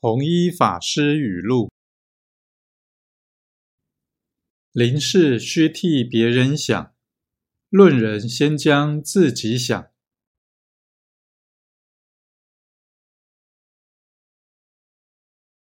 弘一法师语录。临事须替别人想论人先将自己想。